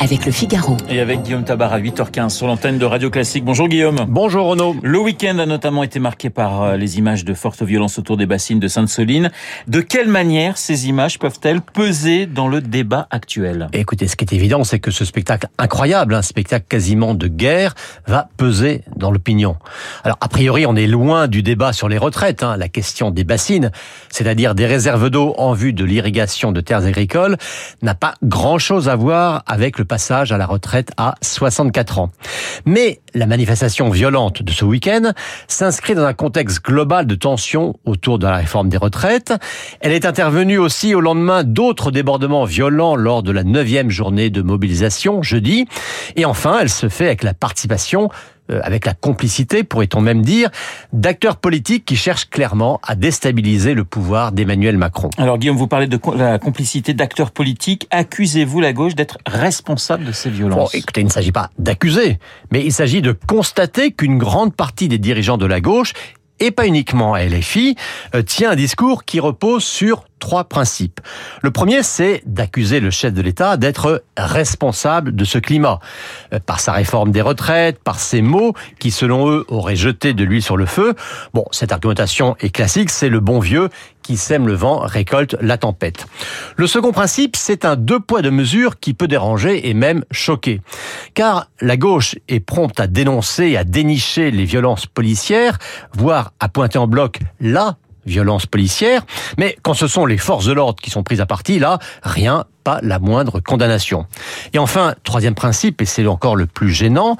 avec le Figaro. Et avec Guillaume Tabar à 8h15 sur l'antenne de Radio Classique. Bonjour Guillaume. Bonjour Renaud. Le week-end a notamment été marqué par euh, les images de fortes violences autour des bassines de Sainte-Soline. De quelle manière ces images peuvent-elles peser dans le débat actuel? Écoutez, ce qui est évident, c'est que ce spectacle incroyable, un spectacle quasiment de guerre, va peser dans l'opinion. Alors, a priori, on est loin du débat sur les retraites. Hein. La question des bassines, c'est-à-dire des réserves d'eau en vue de l'irrigation de terres agricoles, n'a pas grand-chose à voir avec le passage à la retraite à 64 ans. Mais la manifestation violente de ce week-end s'inscrit dans un contexte global de tension autour de la réforme des retraites. Elle est intervenue aussi au lendemain d'autres débordements violents lors de la neuvième journée de mobilisation, jeudi. Et enfin, elle se fait avec la participation avec la complicité, pourrait-on même dire, d'acteurs politiques qui cherchent clairement à déstabiliser le pouvoir d'Emmanuel Macron. Alors Guillaume, vous parlez de la complicité d'acteurs politiques. Accusez-vous la gauche d'être responsable de ces violences? Bon, écoutez, il ne s'agit pas d'accuser, mais il s'agit de constater qu'une grande partie des dirigeants de la gauche et pas uniquement à LFI, euh, tient un discours qui repose sur trois principes. Le premier, c'est d'accuser le chef de l'État d'être responsable de ce climat, euh, par sa réforme des retraites, par ses mots qui, selon eux, auraient jeté de l'huile sur le feu. Bon, cette argumentation est classique, c'est le bon vieux qui sème le vent récolte la tempête. Le second principe, c'est un deux poids deux mesures qui peut déranger et même choquer. Car la gauche est prompte à dénoncer à dénicher les violences policières, voire à pointer en bloc là violence policière, mais quand ce sont les forces de l'ordre qui sont prises à partie, là, rien, pas la moindre condamnation. Et enfin, troisième principe, et c'est encore le plus gênant,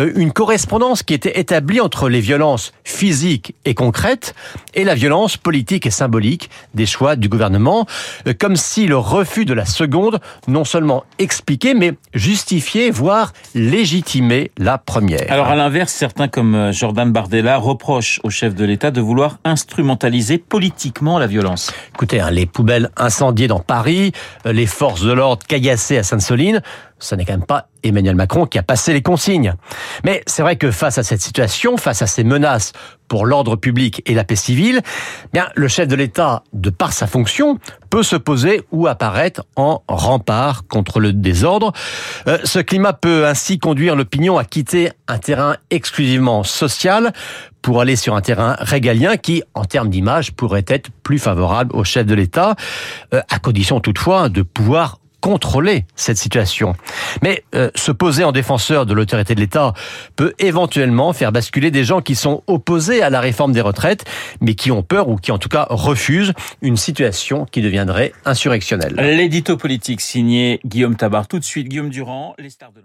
euh, une correspondance qui était établie entre les violences physiques et concrètes et la violence politique et symbolique des choix du gouvernement, euh, comme si le refus de la seconde non seulement expliquait, mais justifiait, voire légitimait la première. Alors à l'inverse, certains comme euh, Jordan Bardella reprochent au chef de l'État de vouloir instrumentaliser politiquement la violence. Écoutez, hein, les poubelles incendiées dans Paris, les forces de l'ordre caillassées à Sainte-Soline, ce n'est quand même pas Emmanuel Macron qui a passé les consignes. Mais c'est vrai que face à cette situation, face à ces menaces pour l'ordre public et la paix civile, bien le chef de l'État, de par sa fonction, peut se poser ou apparaître en rempart contre le désordre. Euh, ce climat peut ainsi conduire l'opinion à quitter un terrain exclusivement social pour aller sur un terrain régalien qui, en termes d'image, pourrait être plus favorable au chef de l'État, euh, à condition toutefois de pouvoir contrôler cette situation. Mais euh, se poser en défenseur de l'autorité de l'État peut éventuellement faire basculer des gens qui sont opposés à la réforme des retraites, mais qui ont peur ou qui en tout cas refusent une situation qui deviendrait insurrectionnelle. L'édito politique signé Guillaume Tabar. Tout de suite, Guillaume Durand, les stars de